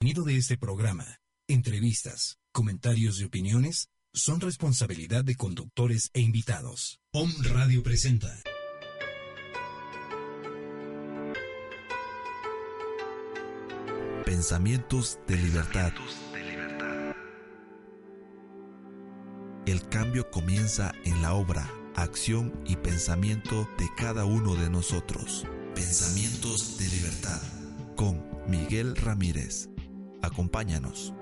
contenido de este programa, entrevistas, comentarios y opiniones son responsabilidad de conductores e invitados. Om Radio presenta. Pensamientos de libertad. El cambio comienza en la obra, acción y pensamiento de cada uno de nosotros. Pensamientos de libertad con Miguel Ramírez. Acompáñanos.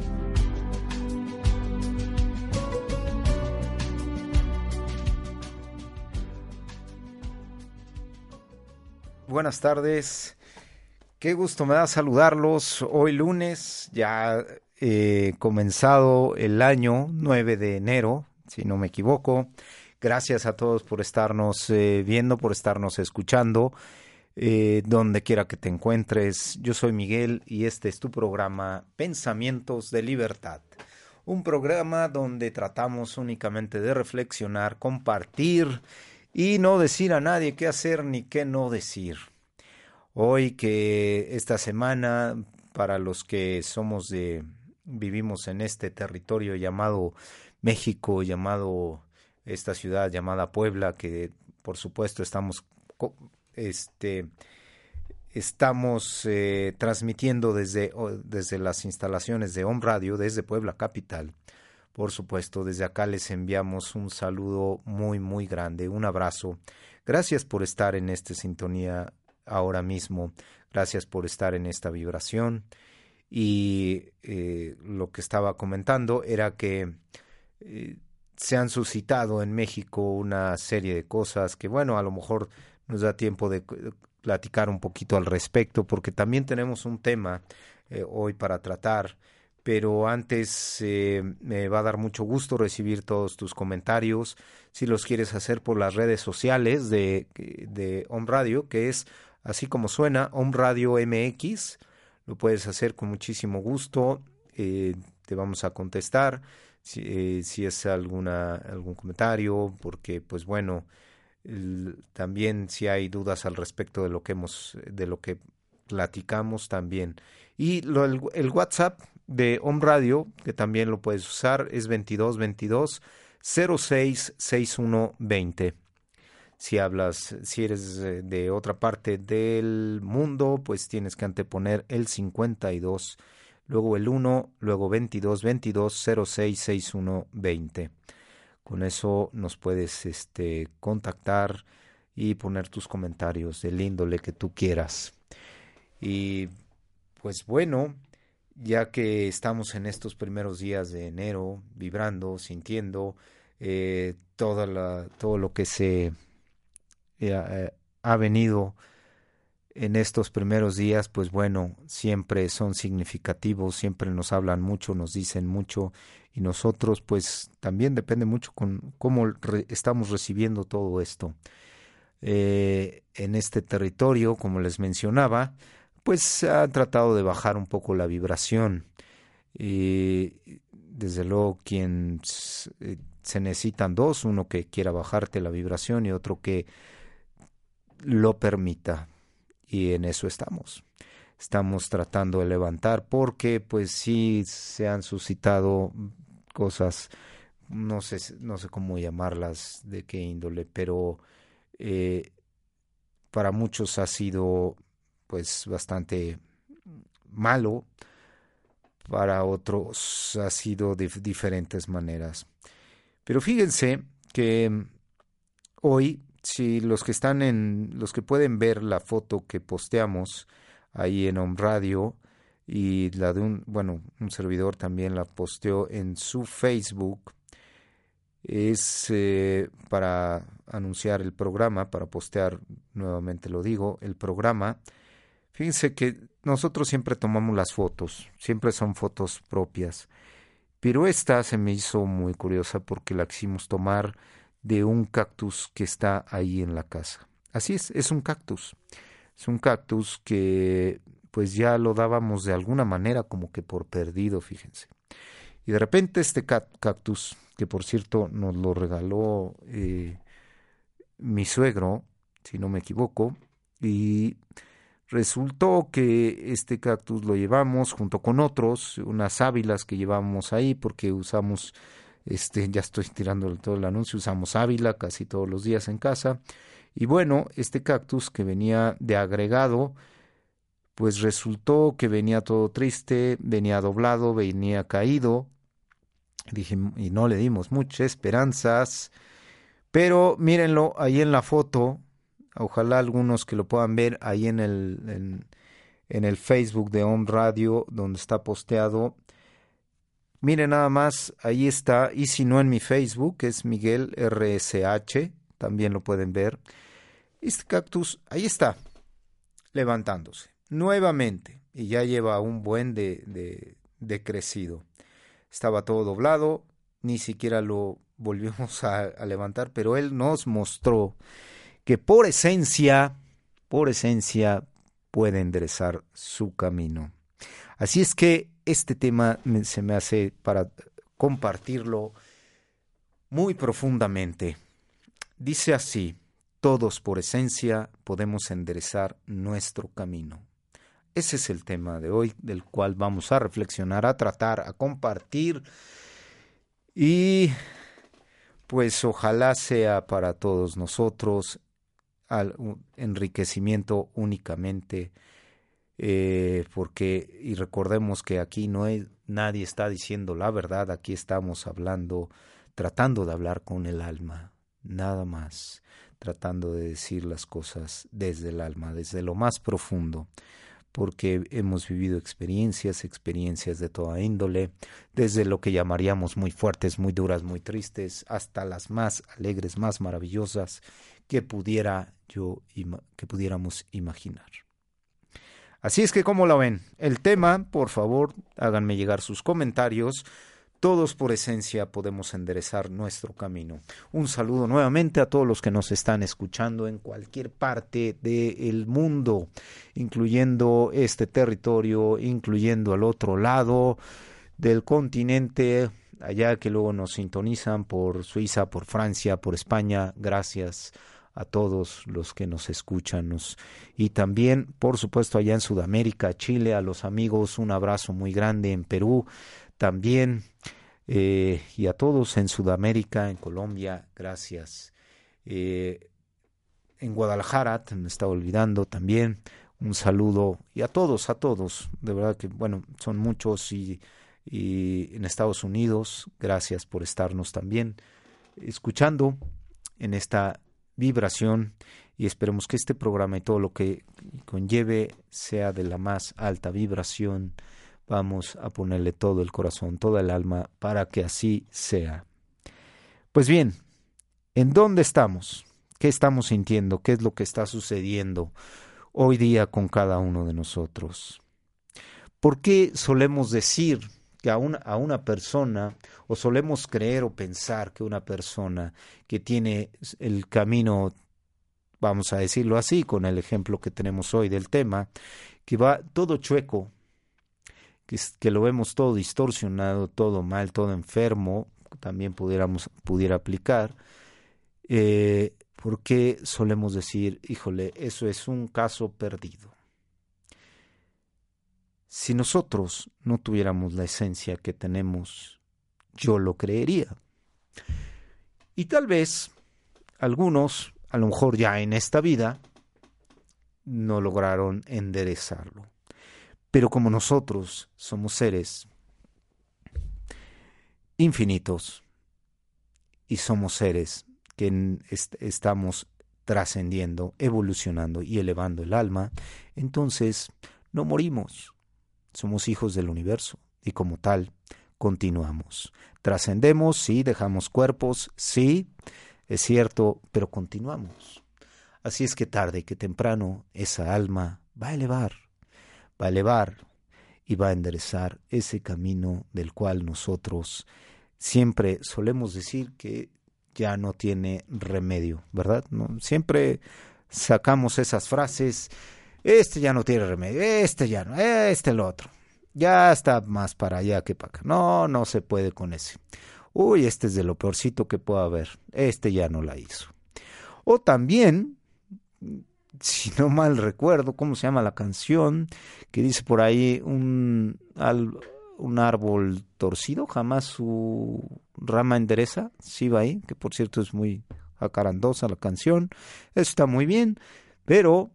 Buenas tardes. Qué gusto me da saludarlos. Hoy lunes, ya eh, comenzado el año 9 de enero, si no me equivoco. Gracias a todos por estarnos eh, viendo, por estarnos escuchando, eh, donde quiera que te encuentres. Yo soy Miguel y este es tu programa Pensamientos de Libertad. Un programa donde tratamos únicamente de reflexionar, compartir y no decir a nadie qué hacer ni qué no decir. Hoy que esta semana, para los que somos de, vivimos en este territorio llamado México, llamado esta ciudad llamada Puebla, que por supuesto estamos, este, estamos eh, transmitiendo desde, desde las instalaciones de Home Radio, desde Puebla Capital. Por supuesto, desde acá les enviamos un saludo muy, muy grande, un abrazo. Gracias por estar en esta sintonía ahora mismo. Gracias por estar en esta vibración. Y eh, lo que estaba comentando era que eh, se han suscitado en México una serie de cosas que, bueno, a lo mejor nos da tiempo de platicar un poquito al respecto, porque también tenemos un tema eh, hoy para tratar pero antes eh, me va a dar mucho gusto recibir todos tus comentarios. Si los quieres hacer por las redes sociales de, de Om Radio, que es así como suena, Om Radio MX, lo puedes hacer con muchísimo gusto. Eh, te vamos a contestar si, eh, si es alguna, algún comentario, porque pues bueno, también si hay dudas al respecto de lo que hemos, de lo que platicamos también. Y el, WhatsApp de Home Radio, que también lo puedes usar, es 2222 066120. Si hablas, si eres de otra parte del mundo, pues tienes que anteponer el 52, luego el 1, luego 22 22 066120. Con eso nos puedes este, contactar y poner tus comentarios del índole que tú quieras. Y pues bueno, ya que estamos en estos primeros días de enero, vibrando, sintiendo eh, toda la, todo lo que se eh, eh, ha venido en estos primeros días, pues bueno, siempre son significativos, siempre nos hablan mucho, nos dicen mucho y nosotros pues también depende mucho con cómo re estamos recibiendo todo esto. Eh, en este territorio, como les mencionaba, pues se ha tratado de bajar un poco la vibración. Y desde luego, quien eh, se necesitan dos, uno que quiera bajarte la vibración y otro que lo permita. Y en eso estamos. Estamos tratando de levantar porque pues sí se han suscitado cosas, no sé, no sé cómo llamarlas, de qué índole, pero eh, para muchos ha sido pues bastante malo, para otros ha sido de diferentes maneras. Pero fíjense que hoy, si los que están en, los que pueden ver la foto que posteamos ahí en Home Radio y la de un, bueno, un servidor también la posteó en su Facebook, es eh, para anunciar el programa, para postear, nuevamente lo digo, el programa. Fíjense que nosotros siempre tomamos las fotos, siempre son fotos propias, pero esta se me hizo muy curiosa porque la quisimos tomar de un cactus que está ahí en la casa. Así es, es un cactus. Es un cactus que pues ya lo dábamos de alguna manera como que por perdido, fíjense. Y de repente este cactus, que por cierto nos lo regaló eh, mi suegro, si no me equivoco, y Resultó que este cactus lo llevamos junto con otros, unas sábilas que llevamos ahí porque usamos, este, ya estoy tirando todo el anuncio, usamos ávila casi todos los días en casa. Y bueno, este cactus que venía de agregado, pues resultó que venía todo triste, venía doblado, venía caído. Dije, y no le dimos muchas esperanzas. Pero mírenlo ahí en la foto, Ojalá algunos que lo puedan ver ahí en el, en, el Facebook de Home Radio, donde está posteado. Miren nada más, ahí está. Y si no en mi Facebook, es Miguel RSH, también lo pueden ver. Este cactus, ahí está, levantándose nuevamente. Y ya lleva un buen de, de crecido. Estaba todo doblado, ni siquiera lo volvimos a levantar, pero él nos mostró que por esencia, por esencia, puede enderezar su camino. Así es que este tema se me hace para compartirlo muy profundamente. Dice así, todos por esencia podemos enderezar nuestro camino. Ese es el tema de hoy, del cual vamos a reflexionar, a tratar, a compartir y pues ojalá sea para todos nosotros al enriquecimiento únicamente, eh, porque, y recordemos que aquí no es, nadie está diciendo la verdad, aquí estamos hablando, tratando de hablar con el alma, nada más, tratando de decir las cosas desde el alma, desde lo más profundo porque hemos vivido experiencias, experiencias de toda índole, desde lo que llamaríamos muy fuertes, muy duras, muy tristes, hasta las más alegres, más maravillosas que pudiera yo que pudiéramos imaginar. Así es que, ¿cómo lo ven? El tema, por favor, háganme llegar sus comentarios. Todos por esencia podemos enderezar nuestro camino. Un saludo nuevamente a todos los que nos están escuchando en cualquier parte del mundo, incluyendo este territorio, incluyendo al otro lado del continente, allá que luego nos sintonizan por Suiza, por Francia, por España. Gracias a todos los que nos escuchan. y también, por supuesto, allá en Sudamérica, Chile, a los amigos, un abrazo muy grande en Perú también. Eh, y a todos en Sudamérica, en Colombia, gracias. Eh, en Guadalajara, me estaba olvidando también, un saludo y a todos, a todos, de verdad que, bueno, son muchos y, y en Estados Unidos, gracias por estarnos también escuchando en esta vibración y esperemos que este programa y todo lo que conlleve sea de la más alta vibración. Vamos a ponerle todo el corazón, toda el alma para que así sea. Pues bien, ¿en dónde estamos? ¿Qué estamos sintiendo? ¿Qué es lo que está sucediendo hoy día con cada uno de nosotros? ¿Por qué solemos decir que a una, a una persona, o solemos creer o pensar que una persona que tiene el camino, vamos a decirlo así, con el ejemplo que tenemos hoy del tema, que va todo chueco, que, que lo vemos todo distorsionado, todo mal, todo enfermo, también pudiéramos, pudiera aplicar, eh, ¿por qué solemos decir, híjole, eso es un caso perdido? Si nosotros no tuviéramos la esencia que tenemos, yo lo creería. Y tal vez algunos, a lo mejor ya en esta vida, no lograron enderezarlo. Pero como nosotros somos seres infinitos y somos seres que estamos trascendiendo, evolucionando y elevando el alma, entonces no morimos, somos hijos del universo y como tal continuamos. Trascendemos, sí, dejamos cuerpos, sí, es cierto, pero continuamos. Así es que tarde que temprano esa alma va a elevar, va a elevar y va a enderezar ese camino del cual nosotros siempre solemos decir que ya no tiene remedio, ¿verdad? ¿No? Siempre sacamos esas frases este ya no tiene remedio, este ya no, este el otro. Ya está más para allá que para acá. No, no se puede con ese. Uy, este es de lo peorcito que pueda haber. Este ya no la hizo. O también si no mal recuerdo, ¿cómo se llama la canción? Que dice por ahí un, un árbol torcido, jamás su rama endereza, sí va ahí, que por cierto es muy acarandosa la canción, eso está muy bien, pero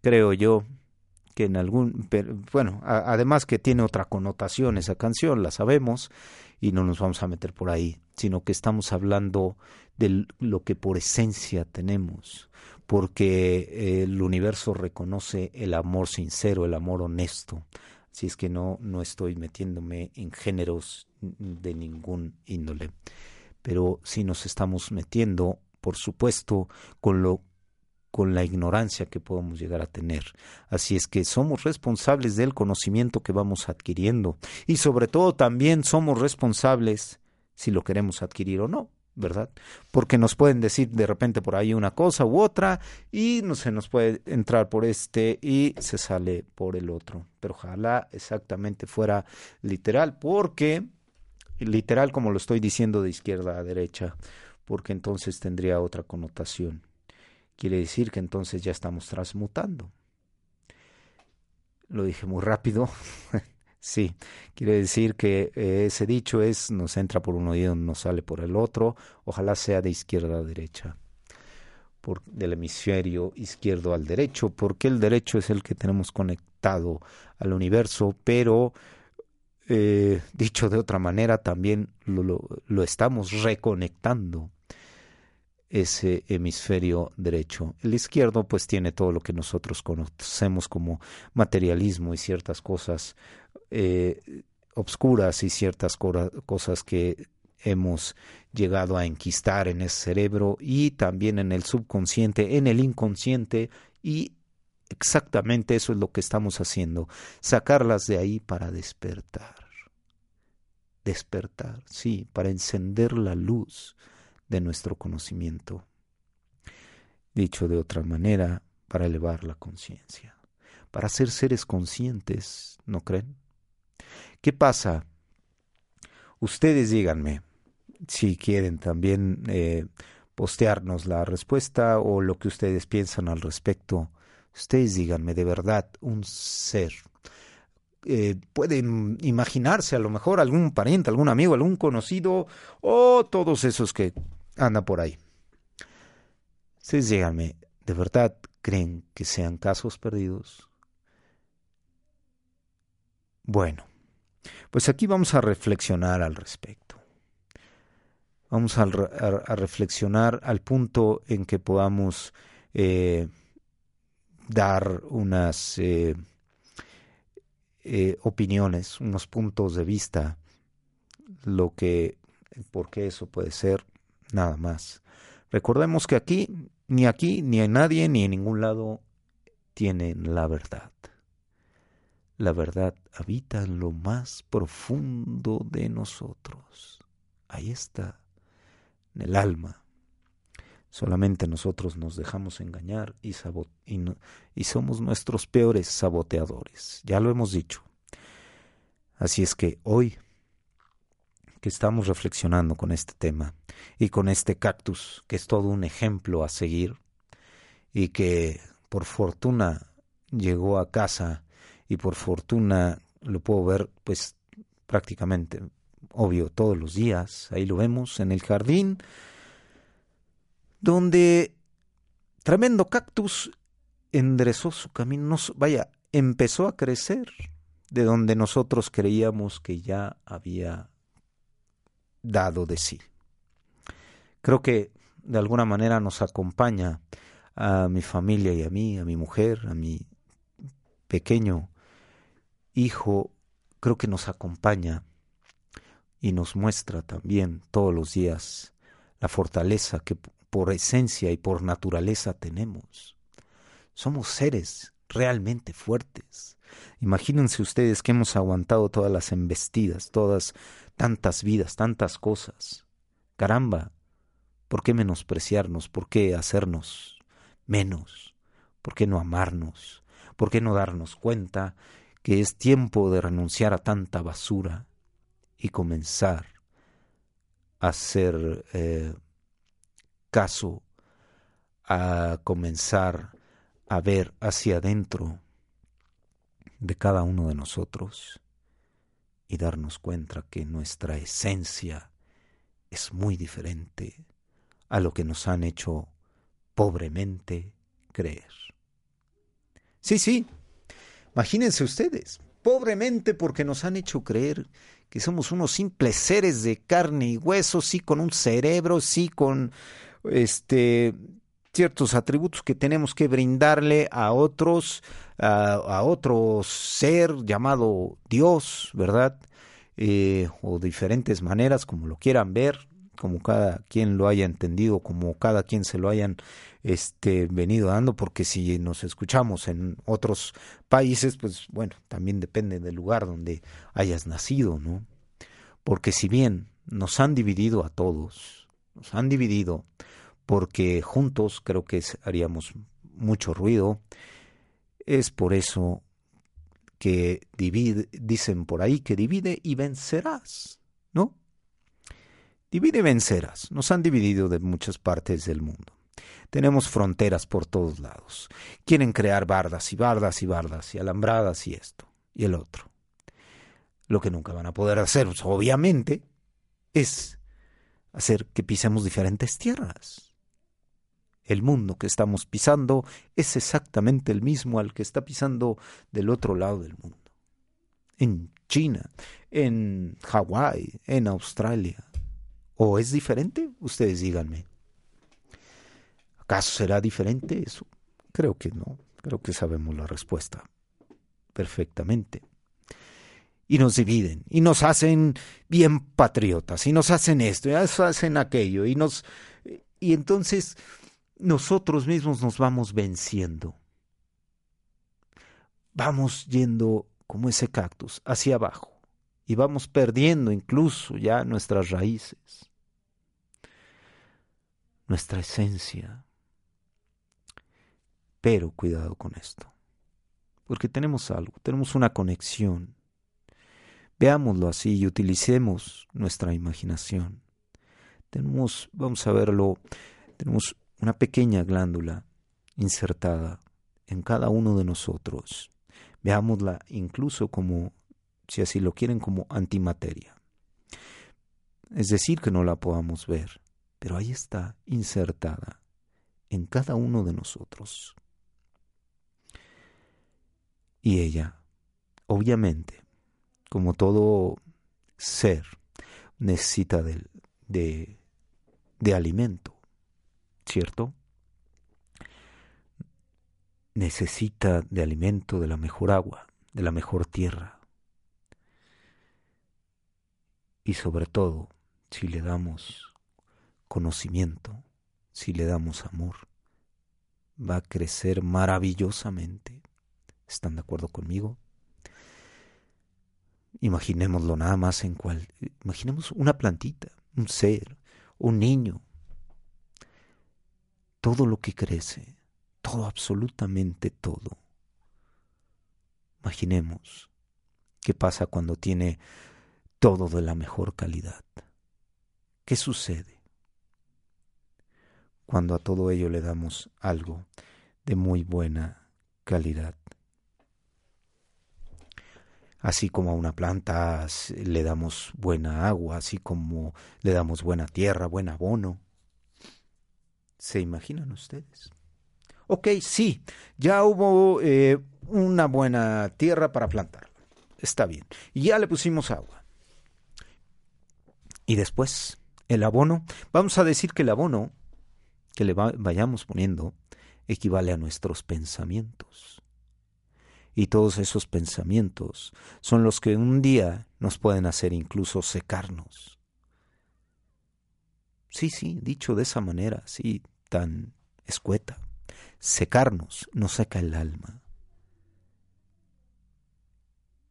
creo yo que en algún, bueno, además que tiene otra connotación esa canción, la sabemos, y no nos vamos a meter por ahí, sino que estamos hablando de lo que por esencia tenemos, porque el universo reconoce el amor sincero, el amor honesto. Así es que no, no estoy metiéndome en géneros de ningún índole. Pero sí nos estamos metiendo, por supuesto, con lo con la ignorancia que podemos llegar a tener. Así es que somos responsables del conocimiento que vamos adquiriendo y sobre todo también somos responsables si lo queremos adquirir o no. ¿verdad? Porque nos pueden decir de repente por ahí una cosa u otra y no se nos puede entrar por este y se sale por el otro. Pero ojalá exactamente fuera literal, porque literal como lo estoy diciendo de izquierda a derecha, porque entonces tendría otra connotación. Quiere decir que entonces ya estamos transmutando. Lo dije muy rápido. Sí, quiere decir que eh, ese dicho es nos entra por un oído, nos sale por el otro, ojalá sea de izquierda a derecha, por, del hemisferio izquierdo al derecho, porque el derecho es el que tenemos conectado al universo, pero eh, dicho de otra manera también lo, lo estamos reconectando ese hemisferio derecho. El izquierdo pues tiene todo lo que nosotros conocemos como materialismo y ciertas cosas eh, obscuras y ciertas cosas que hemos llegado a enquistar en ese cerebro y también en el subconsciente, en el inconsciente y exactamente eso es lo que estamos haciendo, sacarlas de ahí para despertar. Despertar, sí, para encender la luz de nuestro conocimiento. Dicho de otra manera, para elevar la conciencia, para ser seres conscientes, ¿no creen? ¿Qué pasa? Ustedes díganme si quieren también eh, postearnos la respuesta o lo que ustedes piensan al respecto. Ustedes díganme de verdad, un ser. Eh, pueden imaginarse a lo mejor algún pariente, algún amigo, algún conocido o todos esos que andan por ahí. Ustedes díganme, ¿de verdad creen que sean casos perdidos? Bueno, pues aquí vamos a reflexionar al respecto. Vamos a, reflexionar al punto en que podamos eh, dar unas eh, eh, opiniones, unos puntos de vista, lo que, por qué eso puede ser, nada más. Recordemos que aquí, ni aquí, ni en nadie, ni en ningún lado tienen la verdad. La verdad habita en lo más profundo de nosotros. Ahí está, en el alma. Solamente nosotros nos dejamos engañar y, y somos nuestros peores saboteadores. Ya lo hemos dicho. Así es que hoy que estamos reflexionando con este tema y con este cactus, que es todo un ejemplo a seguir y que por fortuna llegó a casa y por fortuna lo puedo ver pues prácticamente, obvio, todos los días. Ahí lo vemos en el jardín, donde tremendo cactus enderezó su camino, vaya, empezó a crecer de donde nosotros creíamos que ya había dado de sí. Creo que de alguna manera nos acompaña a mi familia y a mí, a mi mujer, a mi pequeño Hijo creo que nos acompaña y nos muestra también todos los días la fortaleza que por esencia y por naturaleza tenemos. Somos seres realmente fuertes. Imagínense ustedes que hemos aguantado todas las embestidas, todas tantas vidas, tantas cosas. Caramba, ¿por qué menospreciarnos? ¿Por qué hacernos menos? ¿Por qué no amarnos? ¿Por qué no darnos cuenta que es tiempo de renunciar a tanta basura y comenzar a hacer eh, caso, a comenzar a ver hacia adentro de cada uno de nosotros y darnos cuenta que nuestra esencia es muy diferente a lo que nos han hecho pobremente creer. Sí, sí, imagínense ustedes, pobremente porque nos han hecho creer que somos unos simples seres de carne y hueso, sí con un cerebro, sí con este ciertos atributos que tenemos que brindarle a otros, a, otro ser llamado Dios, ¿verdad? Eh, o diferentes maneras, como lo quieran ver, como cada quien lo haya entendido, como cada quien se lo hayan este, venido dando, porque si nos escuchamos en otros países, pues bueno, también depende del lugar donde hayas nacido, ¿no? Porque si bien nos han dividido a todos, nos han dividido porque juntos creo que haríamos mucho ruido, es por eso que dicen por ahí que divide y vencerás, ¿no? Divide y vencerás. Nos han dividido de muchas partes del mundo. Tenemos fronteras por todos lados. Quieren crear bardas y bardas y bardas y alambradas y esto y el otro. Lo que nunca van a poder hacer, obviamente, es hacer que pisemos diferentes tierras. El mundo que estamos pisando es exactamente el mismo al que está pisando del otro lado del mundo. En China, en Hawái, en Australia, ¿O es diferente? Ustedes díganme. ¿Acaso será diferente eso? Creo que no. Creo que sabemos la respuesta perfectamente. Y nos dividen, y nos hacen bien patriotas, y nos hacen esto, y nos hacen aquello, y nos. Y entonces nosotros mismos nos vamos venciendo. Vamos yendo como ese cactus hacia abajo y vamos perdiendo incluso ya nuestras raíces nuestra esencia. Pero cuidado con esto, porque tenemos algo, tenemos una conexión. Veámoslo así y utilicemos nuestra imaginación. Tenemos, vamos a verlo, tenemos una pequeña glándula insertada en cada uno de nosotros. Veámosla incluso como, si así lo quieren, como antimateria. Es decir, que no la podamos ver, pero ahí está insertada en cada uno de nosotros. Y ella, obviamente, como todo ser, necesita de, de, de alimento, ¿cierto? Necesita de alimento, de la mejor agua, de la mejor tierra. Y sobre todo, si le damos conocimiento, si le damos amor, va a crecer maravillosamente. ¿Están de acuerdo conmigo? Imaginémoslo nada más en cual, imaginemos una plantita, un ser, un niño. Todo lo que crece, todo, absolutamente todo. Imaginemos qué pasa cuando tiene todo de la mejor calidad. ¿Qué sucede? cuando a todo ello le damos algo de muy buena calidad. Así como a una planta le damos buena agua, así como le damos buena tierra, buen abono. ¿Se imaginan ustedes? Ok, sí, ya hubo eh, una buena tierra para plantarla. Está bien. Y ya le pusimos agua. Y después, el abono. Vamos a decir que el abono que le vayamos poniendo equivale a nuestros pensamientos. Y todos esos pensamientos son los que un día nos pueden hacer incluso secarnos. Sí, sí, dicho de esa manera, sí, tan escueta. Secarnos nos seca el alma.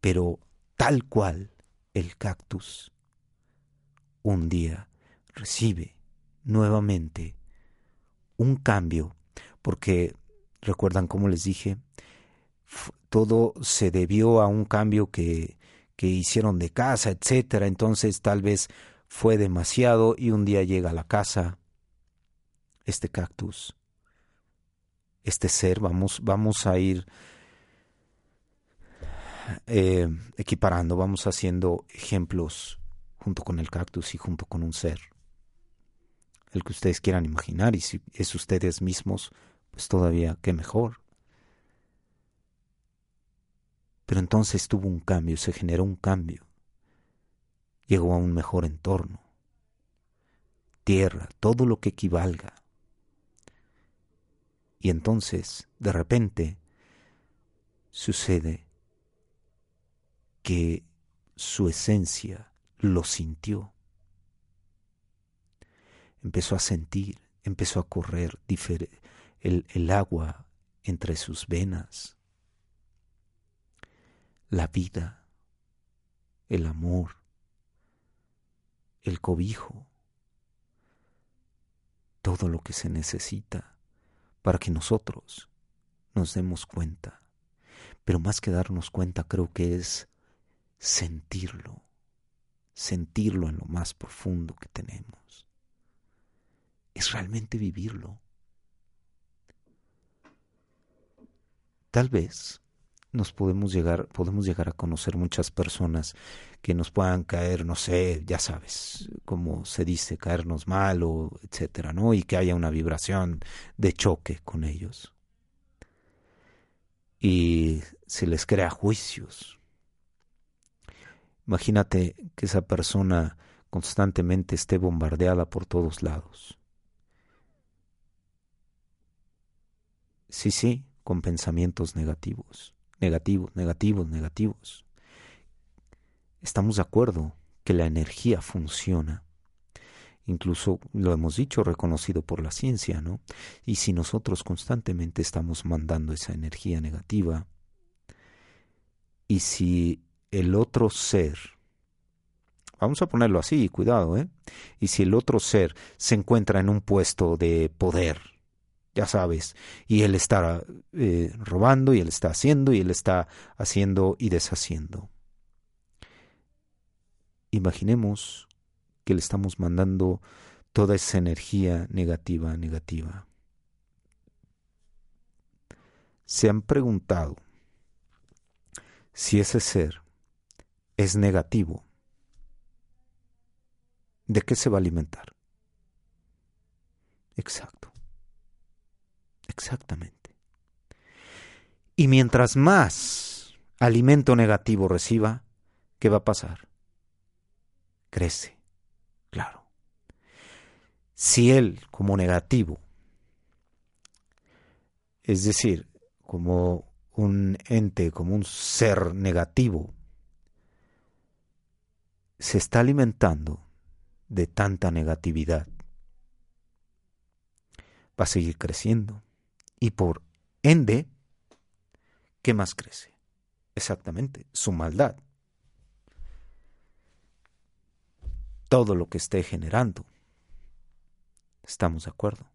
Pero tal cual el cactus un día recibe nuevamente un cambio, porque recuerdan como les dije, todo se debió a un cambio que, que hicieron de casa, etcétera, entonces tal vez fue demasiado y un día llega a la casa este cactus, este ser, vamos, vamos a ir eh, equiparando, vamos haciendo ejemplos junto con el cactus y junto con un ser, el que ustedes quieran imaginar, y si es ustedes mismos, pues todavía qué mejor. Pero entonces tuvo un cambio, se generó un cambio, llegó a un mejor entorno, tierra, todo lo que equivalga. Y entonces, de repente, sucede que su esencia lo sintió. Empezó a sentir, empezó a correr el, el agua entre sus venas, la vida, el amor, el cobijo, todo lo que se necesita para que nosotros nos demos cuenta. Pero más que darnos cuenta creo que es sentirlo, sentirlo en lo más profundo que tenemos. Es realmente vivirlo. Tal vez nos podemos llegar, podemos llegar a conocer muchas personas que nos puedan caer, no sé, ya sabes, como se dice, caernos mal o etcétera, ¿no? Y que haya una vibración de choque con ellos. Y se les crea juicios, Imagínate que esa persona constantemente esté bombardeada por todos lados. Sí, sí, con pensamientos negativos, negativos, negativos, negativos. Estamos de acuerdo que la energía funciona. Incluso lo hemos dicho, reconocido por la ciencia, ¿no? Y si nosotros constantemente estamos mandando esa energía negativa, y si el otro ser, vamos a ponerlo así, cuidado, ¿eh? Y si el otro ser se encuentra en un puesto de poder, ya sabes, y él está eh, robando, y él está haciendo, y él está haciendo y deshaciendo. Imaginemos que le estamos mandando toda esa energía negativa, negativa. Se han preguntado si ese ser es negativo, ¿de qué se va a alimentar? Exacto. Exactamente. Y mientras más alimento negativo reciba, ¿qué va a pasar? Crece. Claro. Si él, como negativo, es decir, como un ente, como un ser negativo, se está alimentando de tanta negatividad, va a seguir creciendo. Y por ende, ¿qué más crece? Exactamente, su maldad. Todo lo que esté generando. ¿Estamos de acuerdo?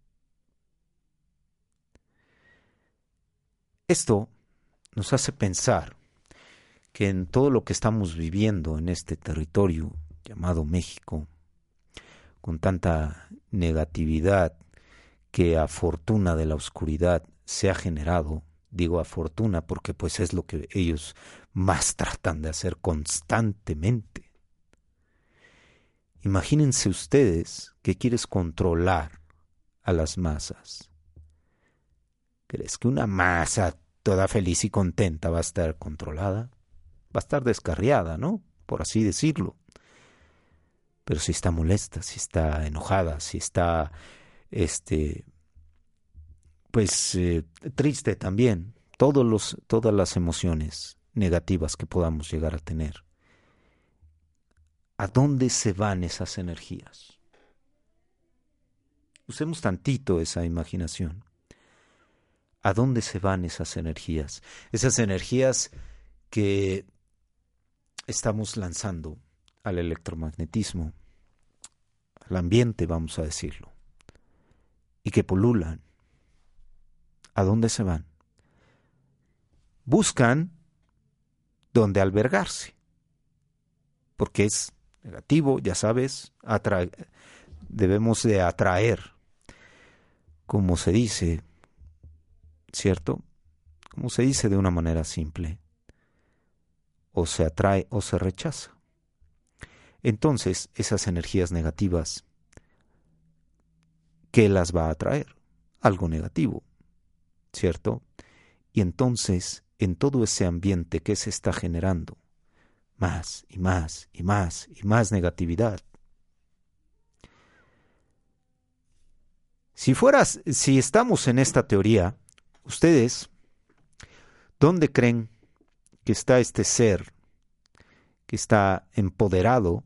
Esto nos hace pensar que en todo lo que estamos viviendo en este territorio llamado México, con tanta negatividad que a fortuna de la oscuridad se ha generado, digo a fortuna porque pues es lo que ellos más tratan de hacer constantemente. Imagínense ustedes que quieres controlar a las masas. ¿Crees que una masa toda feliz y contenta va a estar controlada? va a estar descarriada, ¿no? Por así decirlo. Pero si está molesta, si está enojada, si está, este, pues eh, triste también, todos los, todas las emociones negativas que podamos llegar a tener. ¿A dónde se van esas energías? Usemos tantito esa imaginación. ¿A dónde se van esas energías? Esas energías que estamos lanzando al electromagnetismo, al ambiente, vamos a decirlo, y que polulan, ¿a dónde se van? Buscan dónde albergarse, porque es negativo, ya sabes, debemos de atraer, como se dice, ¿cierto? Como se dice de una manera simple, o se atrae o se rechaza. Entonces, esas energías negativas, ¿qué las va a atraer? Algo negativo, ¿cierto? Y entonces, en todo ese ambiente que se está generando, más y más y más y más negatividad. Si fueras, si estamos en esta teoría, ustedes, ¿dónde creen que está este ser que está empoderado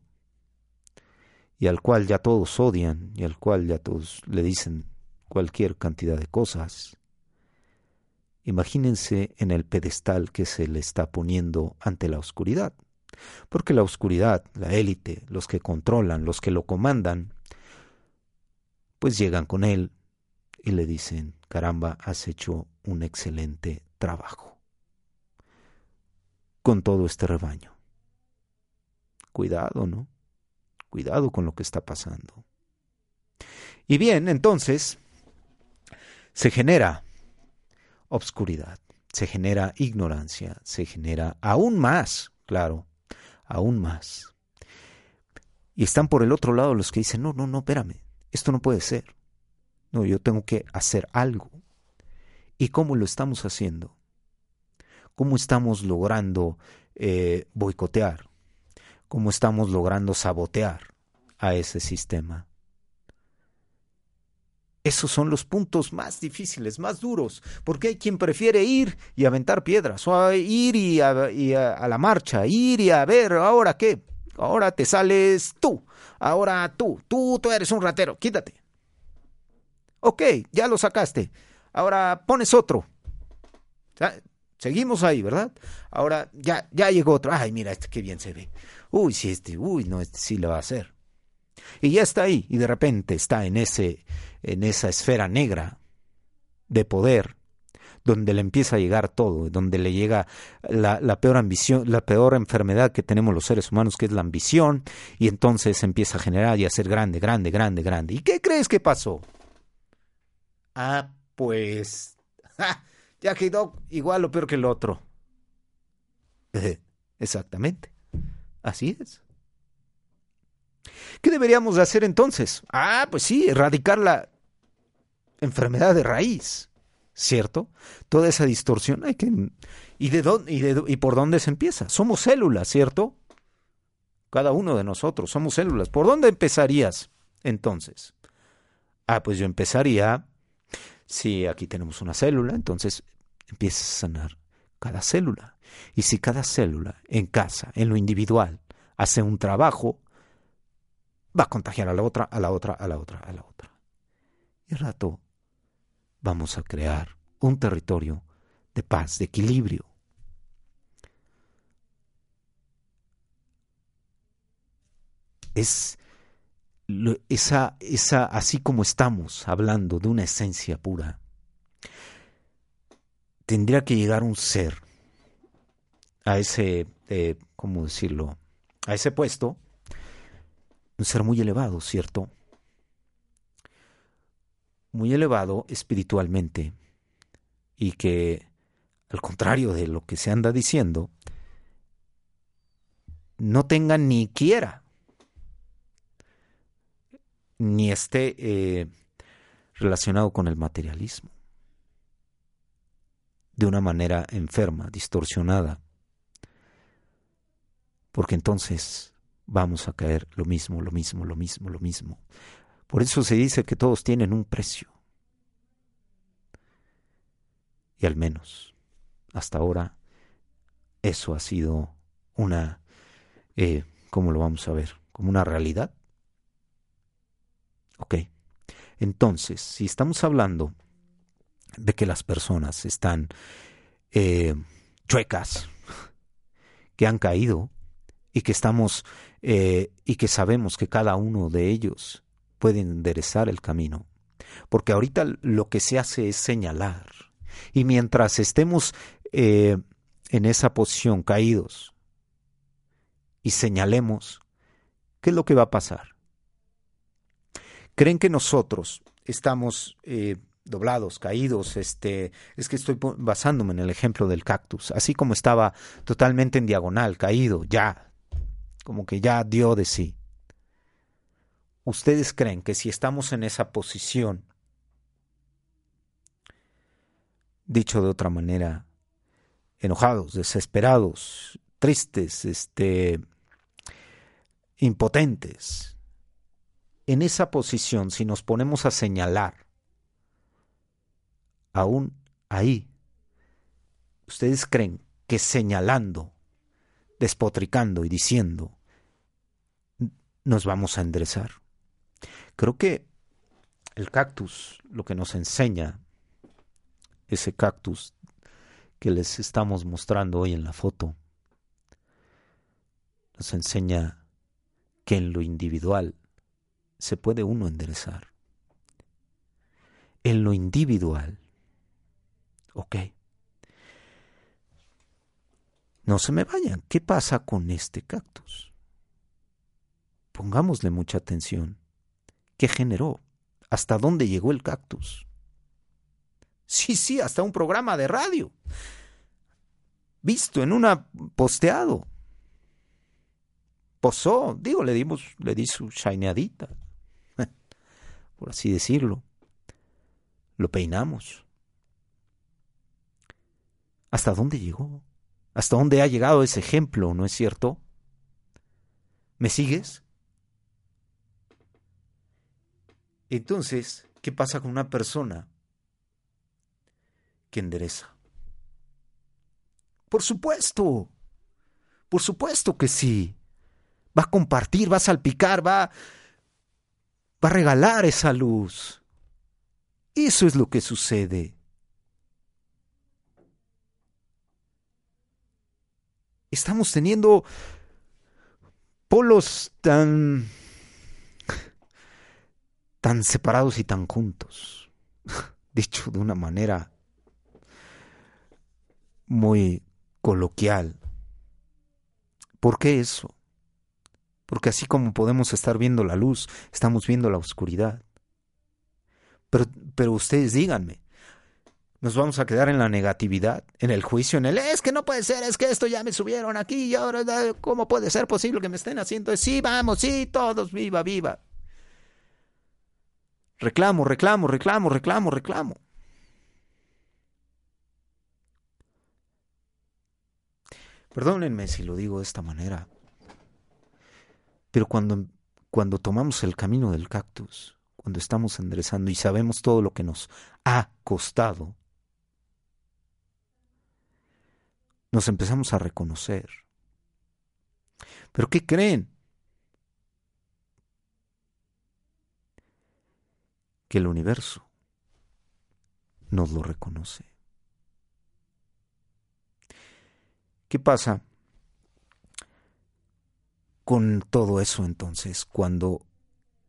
y al cual ya todos odian y al cual ya todos le dicen cualquier cantidad de cosas? Imagínense en el pedestal que se le está poniendo ante la oscuridad. Porque la oscuridad, la élite, los que controlan, los que lo comandan, pues llegan con él y le dicen, caramba, has hecho un excelente trabajo con todo este rebaño. Cuidado, ¿no? Cuidado con lo que está pasando. Y bien, entonces, se genera obscuridad, se genera ignorancia, se genera aún más, claro, aún más. Y están por el otro lado los que dicen, no, no, no, espérame, esto no puede ser. No, yo tengo que hacer algo. ¿Y cómo lo estamos haciendo? ¿Cómo estamos logrando eh, boicotear? ¿Cómo estamos logrando sabotear a ese sistema? Esos son los puntos más difíciles, más duros, porque hay quien prefiere ir y aventar piedras, o ir y, a, la marcha, ir y a ver, ahora qué, ahora te sales tú, ahora tú, tú, tú eres un ratero, quítate. Ok, ya lo sacaste, ahora pones otro. Seguimos ahí, ¿verdad? Ahora ya, ya llegó otro. Ay, mira, este qué bien se ve. Uy, sí, este, uy, no, este sí lo va a hacer. Y ya está ahí, y de repente está en ese, en esa esfera negra de poder, donde le empieza a llegar todo, donde le llega la, la, peor ambición, la peor enfermedad que tenemos los seres humanos, que es la ambición, y entonces empieza a generar y a ser grande, grande, grande, grande. ¿Y qué crees que pasó? Ah, pues ya quedó igual o peor que el otro. Exactamente. Así es. ¿Qué deberíamos de hacer entonces? Ah, pues sí, erradicar la enfermedad de raíz, ¿cierto? Toda esa distorsión hay que... ¿Y, de dónde, y, de, ¿Y por dónde se empieza? Somos células, ¿cierto? Cada uno de nosotros somos células. ¿Por dónde empezarías entonces? Ah, pues yo empezaría, si aquí tenemos una célula, entonces empiezas a sanar cada célula. Y si cada célula en casa, en lo individual, hace un trabajo, va a contagiar a la otra, a la otra, a la otra, a la otra. Y al rato vamos a crear un territorio de paz, de equilibrio. Es esa, esa, así como estamos hablando de una esencia pura, tendría que llegar un ser a ese, eh, ¿cómo decirlo? A ese puesto un ser muy elevado, ¿cierto? Muy elevado espiritualmente y que, al contrario de lo que se anda diciendo, no tenga ni quiera, ni esté eh, relacionado con el materialismo de una manera enferma, distorsionada, porque entonces vamos a caer lo mismo, lo mismo, lo mismo, lo mismo. Por eso se dice que todos tienen un precio. Y al menos, hasta ahora, eso ha sido una, eh, ¿cómo lo vamos a ver? ¿Como una realidad? Ok. Entonces, si estamos hablando de que las personas están eh, chuecas, que han caído, y que estamos eh, y que sabemos que cada uno de ellos puede enderezar el camino. Porque ahorita lo que se hace es señalar. Y mientras estemos eh, en esa posición caídos y señalemos, ¿qué es lo que va a pasar? ¿Creen que nosotros estamos eh, doblados, caídos, este, es que estoy basándome en el ejemplo del cactus, así como estaba totalmente en diagonal, caído, ya, como que ya dio de sí. ¿Ustedes creen que si estamos en esa posición, dicho de otra manera, enojados, desesperados, tristes, este, impotentes, en esa posición, si nos ponemos a señalar, aún ahí, ¿ustedes creen que señalando, despotricando y diciendo, nos vamos a enderezar? Creo que el cactus lo que nos enseña, ese cactus que les estamos mostrando hoy en la foto, nos enseña que en lo individual se puede uno enderezar. En lo individual Ok. No se me vayan. ¿Qué pasa con este cactus? Pongámosle mucha atención. ¿Qué generó? ¿Hasta dónde llegó el cactus? Sí, sí, hasta un programa de radio. Visto en una posteado. Posó, digo, le dimos, le di su shineadita, por así decirlo. Lo peinamos. ¿Hasta dónde llegó? ¿Hasta dónde ha llegado ese ejemplo, no es cierto? ¿Me sigues? Entonces, ¿qué pasa con una persona que endereza? Por supuesto, por supuesto que sí. Va a compartir, va a salpicar, va, va a regalar esa luz. Eso es lo que sucede. estamos teniendo polos tan tan separados y tan juntos. Dicho de una manera muy coloquial. ¿Por qué eso? Porque así como podemos estar viendo la luz, estamos viendo la oscuridad. Pero, pero ustedes díganme, nos vamos a quedar en la negatividad, en el juicio, en el es que no puede ser, es que esto ya me subieron aquí y ahora cómo puede ser posible que me estén haciendo sí, vamos, sí, todos, viva, viva. Reclamo, reclamo, reclamo, reclamo, reclamo. Perdónenme si lo digo de esta manera, pero cuando, cuando tomamos el camino del cactus, cuando estamos enderezando y sabemos todo lo que nos ha costado, nos empezamos a reconocer. ¿Pero qué creen? Que el universo nos lo reconoce. ¿Qué pasa con todo eso entonces cuando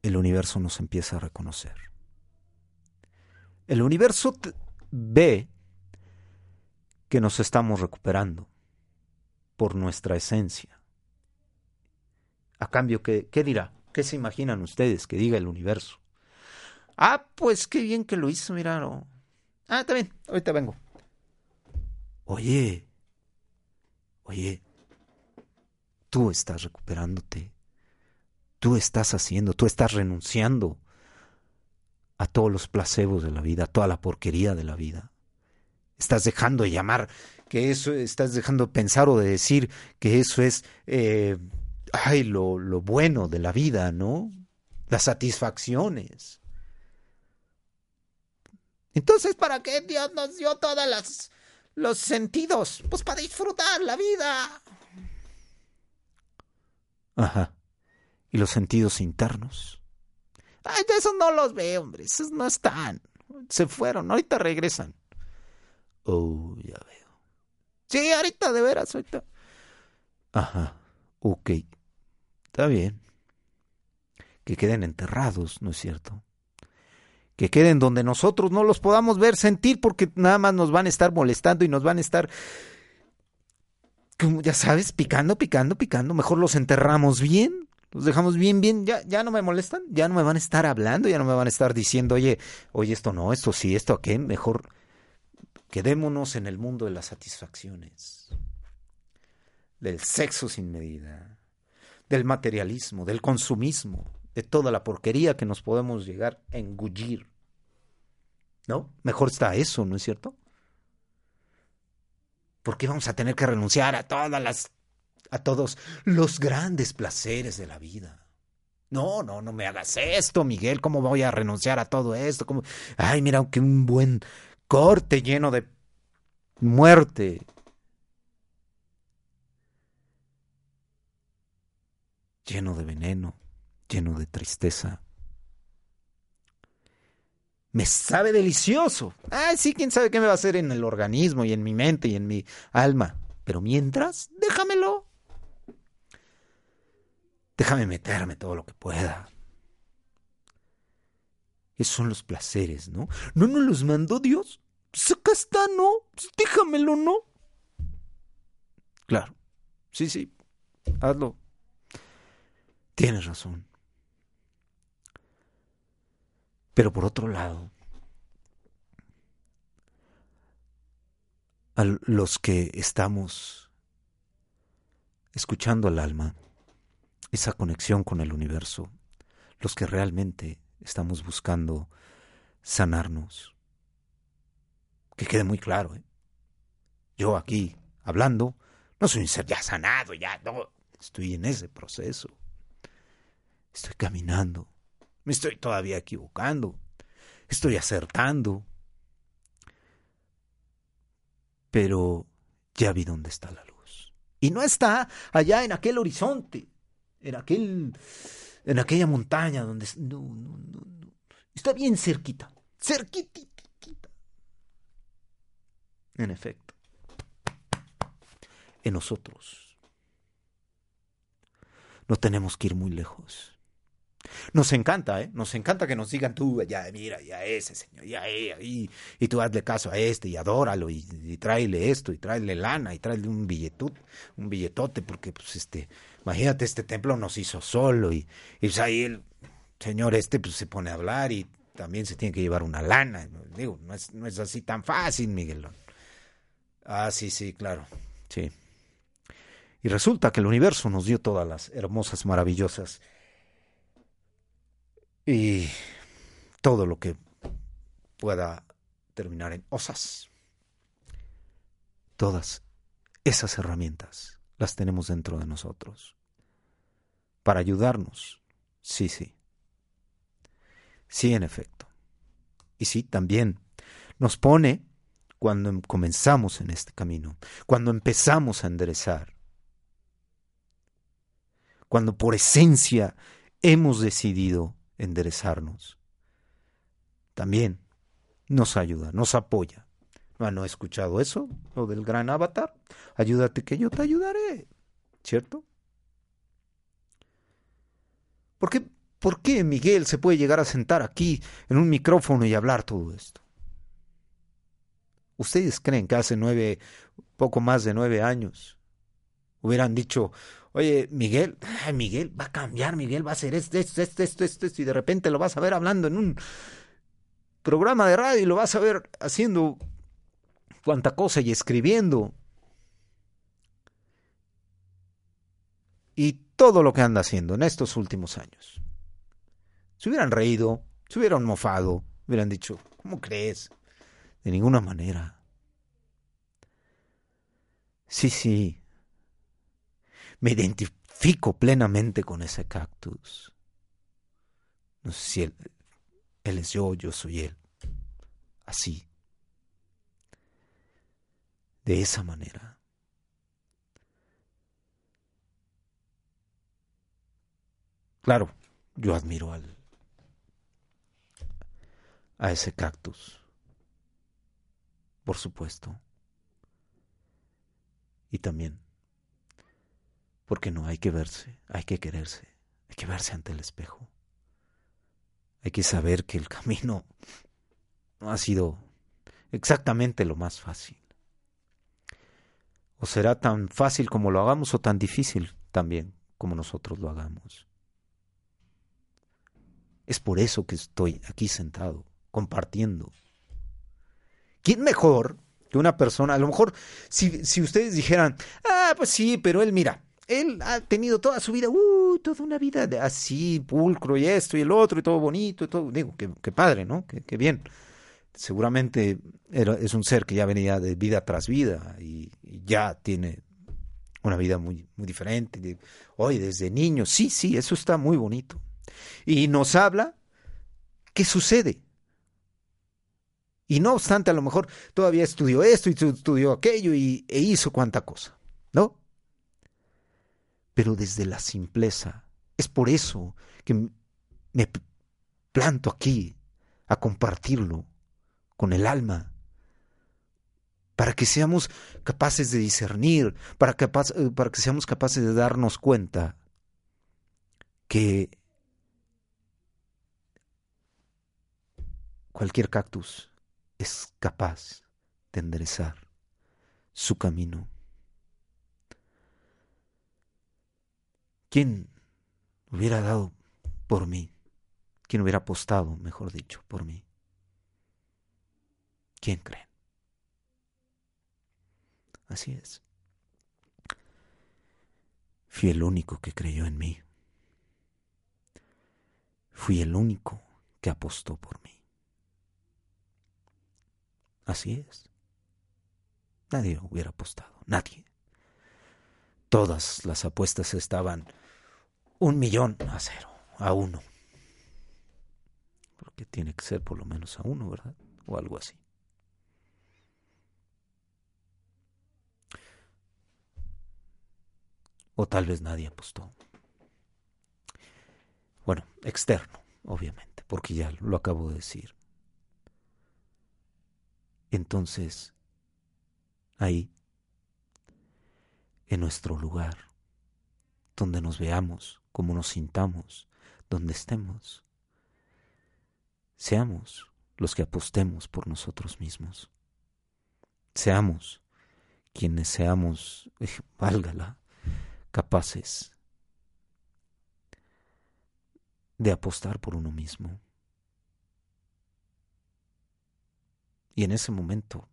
el universo nos empieza a reconocer? El universo ve que nos estamos recuperando por nuestra esencia. A cambio, ¿qué, ¿qué dirá? ¿Qué se imaginan ustedes que diga el universo? Ah, pues qué bien que lo hizo, miraron. Ah, está bien, ahorita vengo. Oye, oye, tú estás recuperándote. Tú estás haciendo, tú estás renunciando a todos los placebos de la vida, a toda la porquería de la vida. Estás dejando de llamar que eso, estás dejando pensar o de decir que eso es, eh, ay, lo, lo bueno de la vida, ¿no? Las satisfacciones. Entonces, ¿para qué Dios nos dio todos los sentidos? Pues para disfrutar la vida. Ajá. ¿Y los sentidos internos? Ay, de esos no los veo, hombre. Esos no están. Se fueron. Ahorita regresan. Oh, ya veo. Sí, ahorita, de veras, ahorita. Ajá, ok. Está bien. Que queden enterrados, ¿no es cierto? Que queden donde nosotros no los podamos ver, sentir, porque nada más nos van a estar molestando y nos van a estar, ya sabes, picando, picando, picando. Mejor los enterramos bien, los dejamos bien, bien, ya, ya no me molestan, ya no me van a estar hablando, ya no me van a estar diciendo, oye, oye, esto no, esto sí, esto aquí, mejor quedémonos en el mundo de las satisfacciones, del sexo sin medida, del materialismo, del consumismo, de toda la porquería que nos podemos llegar a engullir. ¿No? Mejor está eso, ¿no es cierto? ¿Por qué vamos a tener que renunciar a todas las a todos los grandes placeres de la vida? No, no, no me hagas esto, Miguel, ¿cómo voy a renunciar a todo esto? Ay, mira, que un buen corte lleno de muerte. Lleno de veneno, lleno de tristeza. Me sabe delicioso. Ah, sí, quién sabe qué me va a hacer en el organismo y en mi mente y en mi alma. Pero mientras, déjamelo. Déjame meterme todo lo que pueda. Esos son los placeres, ¿no? ¿No nos los mandó Dios? Pues acá está, ¿no? Pues déjamelo, ¿no? Claro. Sí, sí. Hazlo. Tienes razón. Pero por otro lado, a los que estamos escuchando al alma, esa conexión con el universo, los que realmente estamos buscando sanarnos. Que quede muy claro, ¿eh? Yo aquí, hablando, no soy un ser ya sanado, ya no, estoy en ese proceso. Estoy caminando, me estoy todavía equivocando, estoy acertando, pero ya vi dónde está la luz. Y no está allá en aquel horizonte, en aquel en aquella montaña donde no, no, no, no. Está bien cerquita, cerquitita. En efecto, en nosotros. No tenemos que ir muy lejos. Nos encanta, ¿eh? Nos encanta que nos digan tú, ya, mira, ya ese señor, ya, y, y tú hazle caso a este y adóralo y, tráele esto y tráele lana y tráele un billetote, un billetote, porque pues este, imagínate, este templo nos hizo solo y, y pues ahí el señor este pues se pone a hablar y también se tiene que llevar una lana. Digo, no es, no es así tan fácil, Miguelón. Ah, sí, sí, claro, sí. Y resulta que el universo nos dio todas las hermosas, maravillosas y todo lo que pueda terminar en osas. Todas esas herramientas las tenemos dentro de nosotros para ayudarnos. Sí, sí. Sí, en efecto. Y sí, también nos pone cuando comenzamos en este camino, cuando empezamos a enderezar, cuando por esencia hemos decidido enderezarnos. También nos ayuda, nos apoya. ¿No, ¿No he escuchado eso? Lo del gran avatar. Ayúdate que yo te ayudaré. ¿Cierto? ¿Por qué, ¿Por qué Miguel se puede llegar a sentar aquí en un micrófono y hablar todo esto? ¿Ustedes creen que hace nueve, poco más de nueve años, hubieran dicho, oye, Miguel, Miguel va a cambiar, Miguel va a hacer esto, esto, esto, esto, esto, esto, y de repente lo vas a ver hablando en un programa de radio y lo vas a ver haciendo cuanta cosa y escribiendo. Y todo lo que anda haciendo en estos últimos años. Se hubieran reído, se hubieran mofado, hubieran dicho, ¿cómo crees? De ninguna manera. Sí, sí, me identifico plenamente con ese cactus. No sé si él, es yo, yo soy él. Así. De esa manera. Claro, yo admiro al a ese cactus. Por supuesto. Y también porque no hay que verse, hay que quererse, hay que verse ante el espejo. Hay que saber que el camino no ha sido exactamente lo más fácil. O será tan fácil como lo hagamos o tan difícil también como nosotros lo hagamos. Es por eso que estoy aquí sentado, compartiendo. ¿Quién mejor que una persona? A lo mejor, si, si ustedes dijeran, ah, pues sí, pero él, mira, él ha tenido toda su vida, uh, toda una vida así, pulcro y esto y el otro y todo bonito y todo. Digo, qué, padre, ¿no? Qué, bien. Seguramente es un ser que ya venía de vida tras vida y, ya tiene una vida muy, muy diferente. Hoy, desde niño, sí, sí, eso está muy bonito. Y nos habla qué sucede. Y no obstante, a lo mejor todavía estudió esto y estudió aquello y, e hizo cuánta cosa. Pero desde la simpleza. Es por eso que me planto aquí a compartirlo con el alma, para que seamos capaces de discernir, para, eh, para que seamos capaces de darnos cuenta que cualquier cactus es capaz de enderezar su camino. ¿Quién hubiera dado por mí? ¿Quién hubiera apostado, mejor dicho, por mí? ¿Quién cree? Así es. Fui el único que creyó en mí. Fui el único que apostó por mí. Así es. Nadie hubiera apostado, nadie. Todas las apuestas estaban un millón a cero, a uno. Porque tiene que ser por lo menos a uno, ¿verdad? O algo así. O tal vez nadie apostó. Bueno, externo, obviamente, porque ya lo acabo de decir. Entonces, ahí, en nuestro lugar, donde nos veamos, como nos sintamos, donde estemos. Seamos los que apostemos por nosotros mismos. Seamos quienes seamos, eh, válgala, capaces de apostar por uno mismo. Y en ese momento,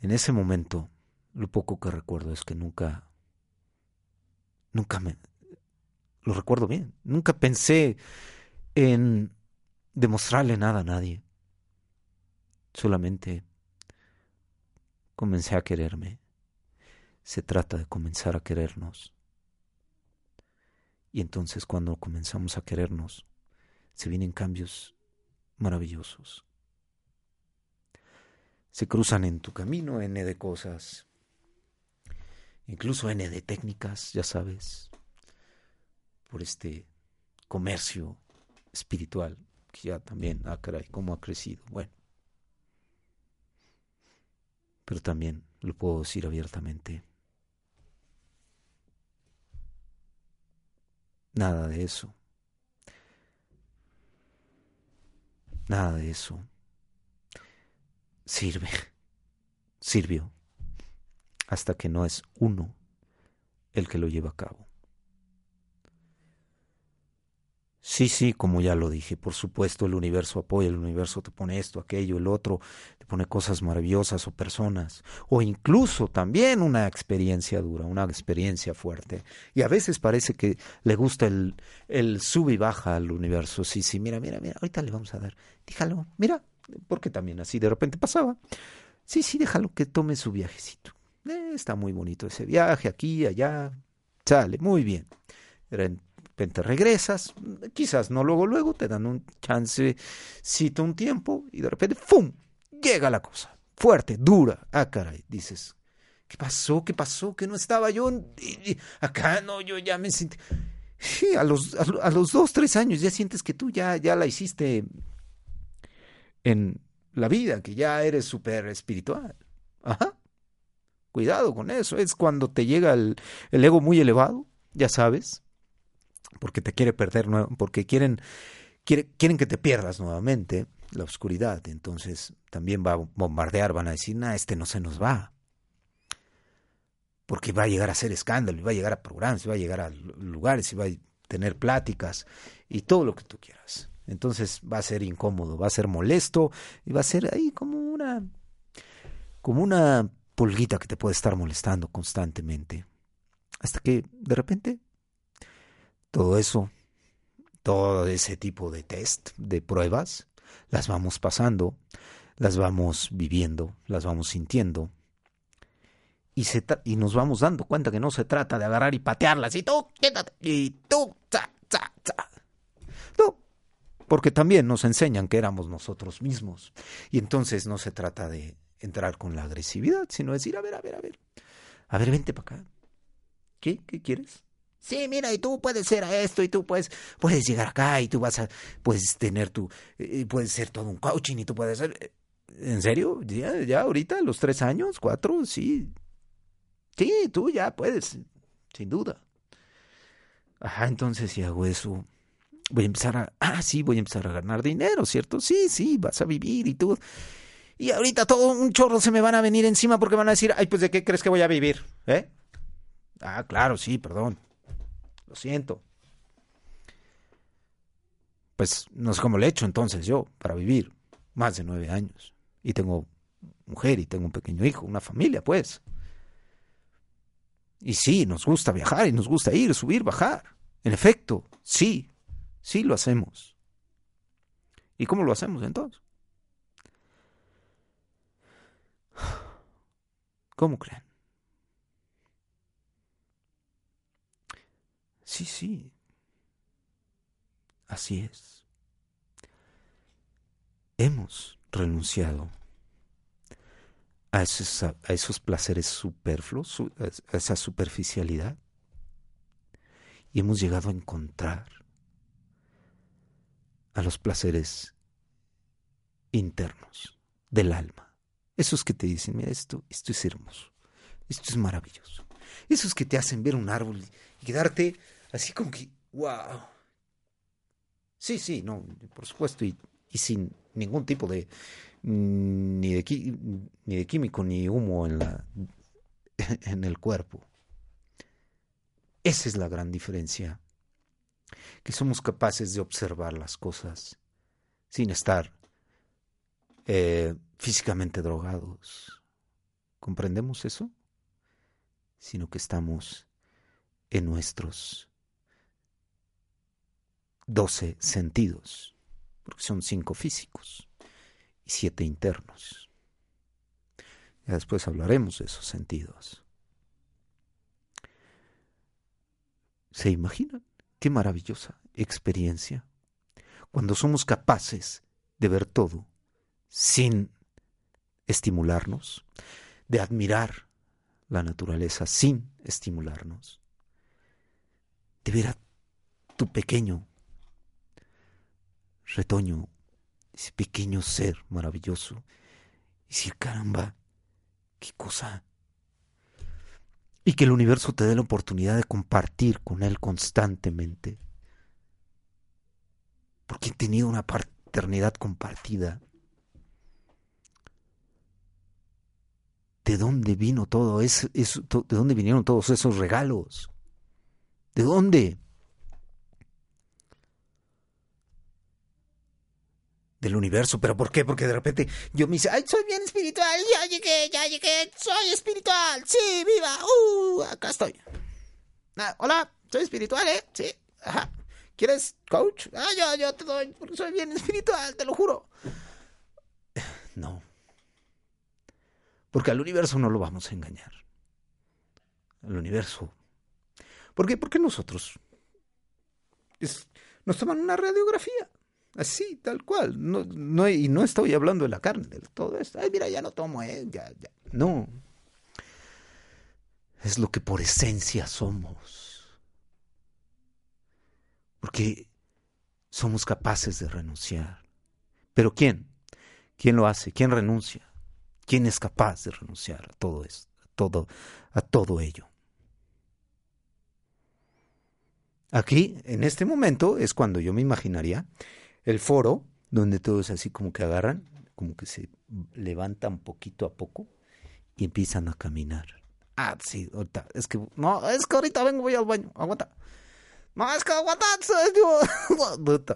en ese momento, lo poco que recuerdo es que nunca Nunca me... Lo recuerdo bien. Nunca pensé en demostrarle nada a nadie. Solamente comencé a quererme. Se trata de comenzar a querernos. Y entonces cuando comenzamos a querernos, se vienen cambios maravillosos. Se cruzan en tu camino N de cosas incluso N de técnicas, ya sabes, por este comercio espiritual que ya también, ah, caray, cómo ha crecido. Bueno, pero también lo puedo decir abiertamente. Nada de eso. Nada de eso sirve, sirvió hasta que no es uno el que lo lleva a cabo. Sí, sí, como ya lo dije, por supuesto el universo apoya, el universo te pone esto, aquello, el otro, te pone cosas maravillosas o personas, o incluso también una experiencia dura, una experiencia fuerte. Y a veces parece que le gusta el, el sub y baja al universo. Sí, sí, mira, mira, mira, ahorita le vamos a dar, déjalo, mira, porque también así de repente pasaba. Sí, sí, déjalo que tome su viajecito. Eh, está muy bonito ese viaje, aquí, allá, sale, muy bien. De repente regresas, quizás no luego, luego, te dan un chance, cita un tiempo y de repente, ¡fum! Llega la cosa, fuerte, dura. Ah, caray, dices, ¿qué pasó? ¿Qué pasó? Que no estaba yo acá, no, yo ya me sentí... Sí, a los, a los dos, tres años ya sientes que tú ya, ya la hiciste en la vida, que ya eres súper espiritual. Ajá. Cuidado con eso. Es cuando te llega el, ego muy elevado, ya sabes, porque te quiere perder, porque quieren, quieren que te pierdas nuevamente la oscuridad. Entonces también va a bombardear, van a decir, nah, este no se nos va. Porque va a llegar a ser escándalo, va a llegar a programas, va a llegar a lugares, y va a tener pláticas y todo lo que tú quieras. Entonces va a ser incómodo, va a ser molesto y va a ser ahí como una como una pulguita que te puede estar molestando constantemente. Hasta que de repente todo eso, todo ese tipo de test, de pruebas, las vamos pasando, las vamos viviendo, las vamos sintiendo. Y, se y nos vamos dando cuenta que no se trata de agarrar y patearlas y tú, quédate, y tú, za, za, za. No, porque también nos enseñan que éramos nosotros mismos. Y entonces no se trata de entrar con la agresividad, sino decir, a ver, a ver, a ver, a ver, vente para acá. ¿Qué? ¿Qué quieres? Sí, mira, y tú puedes ser a esto, y tú puedes, puedes llegar acá, y tú vas a, puedes tener tu, eh, puedes ser todo un coaching, y tú puedes ser, eh, ¿en serio? Ya, ya ahorita, los tres años, cuatro, sí. Sí, tú ya puedes, sin duda. Ajá, entonces si hago eso, voy a empezar a, ah, sí, voy a empezar a ganar dinero, ¿cierto? Sí, sí, vas a vivir y tú. Y ahorita todo un chorro se me van a venir encima porque van a decir, ay, pues de qué crees que voy a vivir, ¿eh? Ah, claro, sí, perdón. Lo siento. Pues no sé cómo le he hecho entonces yo para vivir más de nueve años. Y tengo mujer y tengo un pequeño hijo, una familia, pues. Y sí, nos gusta viajar y nos gusta ir, subir, bajar. En efecto, sí, sí lo hacemos. ¿Y cómo lo hacemos entonces? ¿Cómo creen? Sí, sí. Así es. Hemos renunciado a esos, a esos placeres superfluos, a esa superficialidad, y hemos llegado a encontrar a los placeres internos del alma. Esos que te dicen, mira, esto, esto es hermoso, esto es maravilloso. Esos que te hacen ver un árbol y quedarte así como que, wow. Sí, sí, no, por supuesto, y, sin ningún tipo de ni de, ni de químico ni humo en, la, en el cuerpo. Esa es la gran diferencia, que somos capaces de observar las cosas sin estar eh, físicamente drogados. ¿Comprendemos eso? Sino que estamos en nuestros doce sentidos, porque son cinco físicos y siete internos. Ya después hablaremos de esos sentidos. ¿Se imaginan? Qué maravillosa experiencia. Cuando somos capaces de ver todo sin estimularnos, de admirar la naturaleza sin estimularnos, de ver a tu pequeño retoño, ese pequeño ser maravilloso, y decir, caramba, qué cosa. Y que el universo te dé la oportunidad de compartir con él constantemente. Porque he tenido una paternidad compartida. ¿De dónde vino todo eso? ¿De dónde vinieron todos esos regalos? ¿De dónde? del universo. ¿Pero por qué? Porque de repente yo me dice, ay, soy bien espiritual, ya llegué, ya llegué, soy espiritual, sí, viva, uh, acá estoy. Ah, hola, soy espiritual, ¿eh? Sí, ajá. ¿Quieres coach? Ah, yo, yo te doy, soy bien espiritual, te lo juro. No. Porque al universo no lo vamos a engañar. Al universo. ¿Por qué? Porque nosotros es, nos toman una radiografía. Así, tal cual. No, y no estoy hablando de la carne, de todo esto. Ay, mira, ya no tomo, eh, ya, ya. No. Es lo que por esencia somos. Porque somos capaces de renunciar. Pero ¿quién? ¿Quién lo hace? ¿Quién renuncia? ¿Quién es capaz de renunciar a todo esto, a todo, a todo ello? Aquí, en este momento, es cuando yo me imaginaría el foro, donde todos así como que agarran, como que se levantan poquito a poco y empiezan a caminar. Ah, sí, ahorita, es que, no, es que ahorita vengo, voy al baño, aguanta. No, es que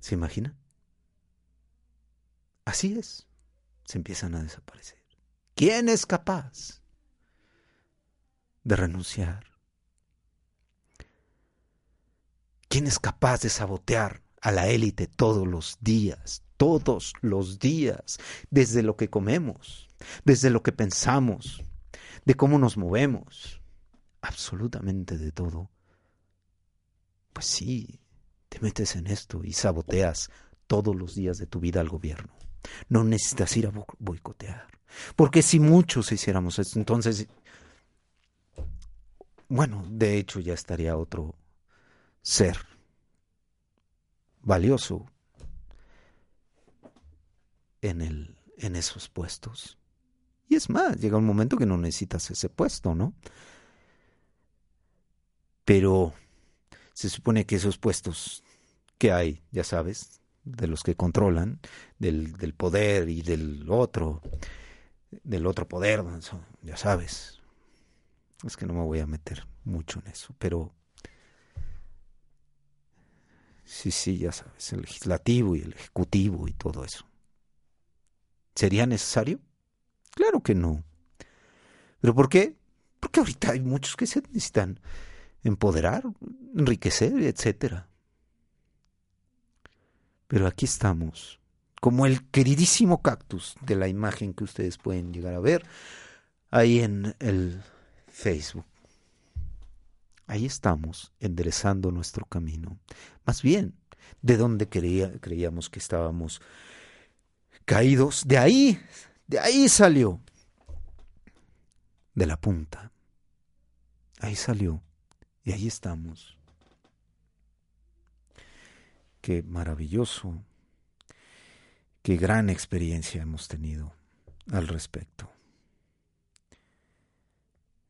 ¿Se imagina? Así es. Se empiezan a desaparecer. ¿Quién es capaz de renunciar? ¿Quién es capaz de sabotear a la élite todos los días? Todos los días, desde lo que comemos, desde lo que pensamos, de cómo nos movemos, absolutamente de todo. Pues sí, te metes en esto y saboteas todos los días de tu vida al gobierno. No necesitas ir a boicotear. Porque si muchos hiciéramos esto, entonces, bueno, de hecho ya estaría otro ser valioso en, el, en esos puestos. Y es más, llega un momento que no necesitas ese puesto, ¿no? Pero se supone que esos puestos que hay, ya sabes, de los que controlan, del, del poder y del otro, del otro poder, ya sabes. Es que no me voy a meter mucho en eso, pero sí, sí, ya sabes, el legislativo y el ejecutivo y todo eso. ¿Sería necesario? Claro que no. ¿Pero por qué? Porque ahorita hay muchos que se necesitan empoderar, enriquecer, etcétera. Pero aquí estamos, como el queridísimo cactus de la imagen que ustedes pueden llegar a ver ahí en el Facebook. Ahí estamos, enderezando nuestro camino. Más bien, de donde creíamos que estábamos caídos, de ahí, de ahí salió. De la punta. Ahí salió. Y ahí estamos. Qué maravilloso, qué gran experiencia hemos tenido al respecto.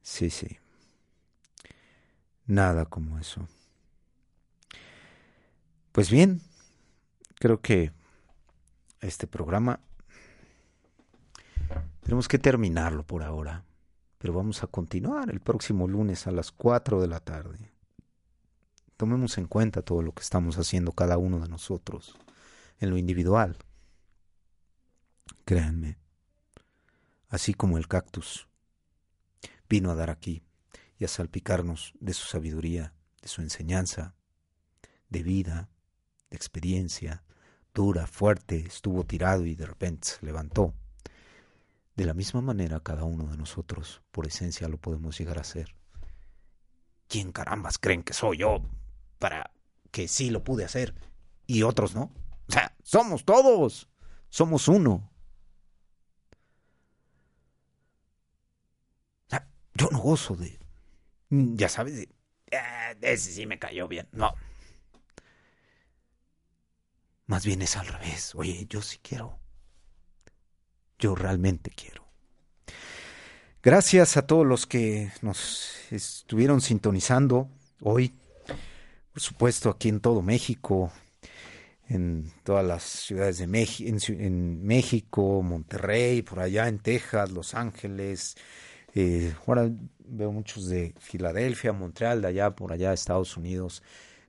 Sí, sí. Nada como eso. Pues bien, creo que este programa tenemos que terminarlo por ahora pero vamos a continuar el próximo lunes a las 4 de la tarde. Tomemos en cuenta todo lo que estamos haciendo cada uno de nosotros en lo individual. Créanme, así como el cactus vino a dar aquí y a salpicarnos de su sabiduría, de su enseñanza, de vida, de experiencia, dura, fuerte, estuvo tirado y de repente se levantó de la misma manera cada uno de nosotros, por esencia, lo podemos llegar a ser. ¿Quién carambas creen que soy yo para que sí lo pude hacer y otros no? O sea, somos todos, somos uno. Yo no gozo de, ya sabes, de, ah, ese sí me cayó bien. No. Más bien es al revés. Oye, yo sí quiero yo realmente quiero. Gracias a todos los que nos estuvieron sintonizando hoy, por supuesto aquí en todo México, en todas las ciudades de México, en, México, Monterrey, por allá en Texas, Los Ángeles. Eh, ahora veo muchos de Filadelfia, Montreal, de allá, por allá, Estados Unidos.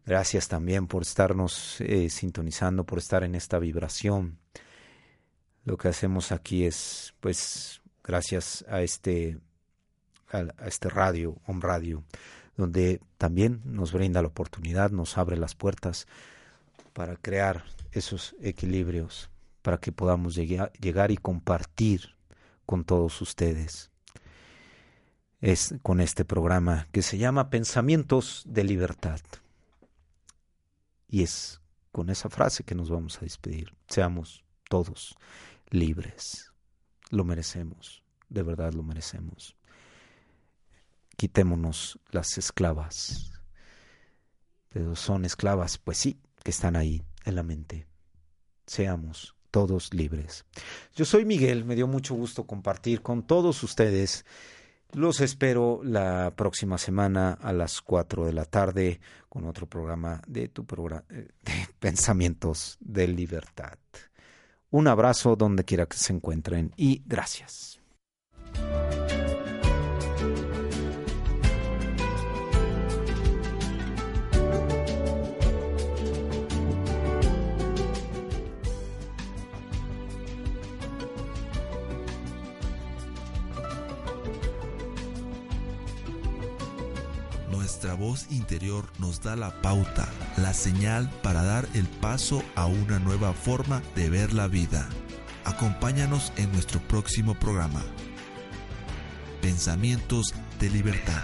Gracias también por estarnos eh, sintonizando, por estar en esta vibración lo que hacemos aquí es, pues, gracias a este, a, este radio, Home Radio, donde también nos brinda la oportunidad, nos abre las puertas para crear esos equilibrios, para que podamos llegar y compartir con todos ustedes. Es con este programa que se llama Pensamientos de Libertad. Y es con esa frase que nos vamos a despedir. Seamos todos libres. Lo merecemos, de verdad lo merecemos. Quitémonos las esclavas. Pero son esclavas, pues sí, que están ahí en la mente. Seamos todos libres. Yo soy Miguel, me dio mucho gusto compartir con todos ustedes. Los espero la próxima semana a las 4 de la tarde con otro programa de tu programa eh, de Pensamientos de Libertad. Un abrazo donde quiera que se encuentren y gracias. Voz interior nos da la pauta, la señal para dar el paso a una nueva forma de ver la vida. Acompáñanos en nuestro próximo programa. Pensamientos de libertad.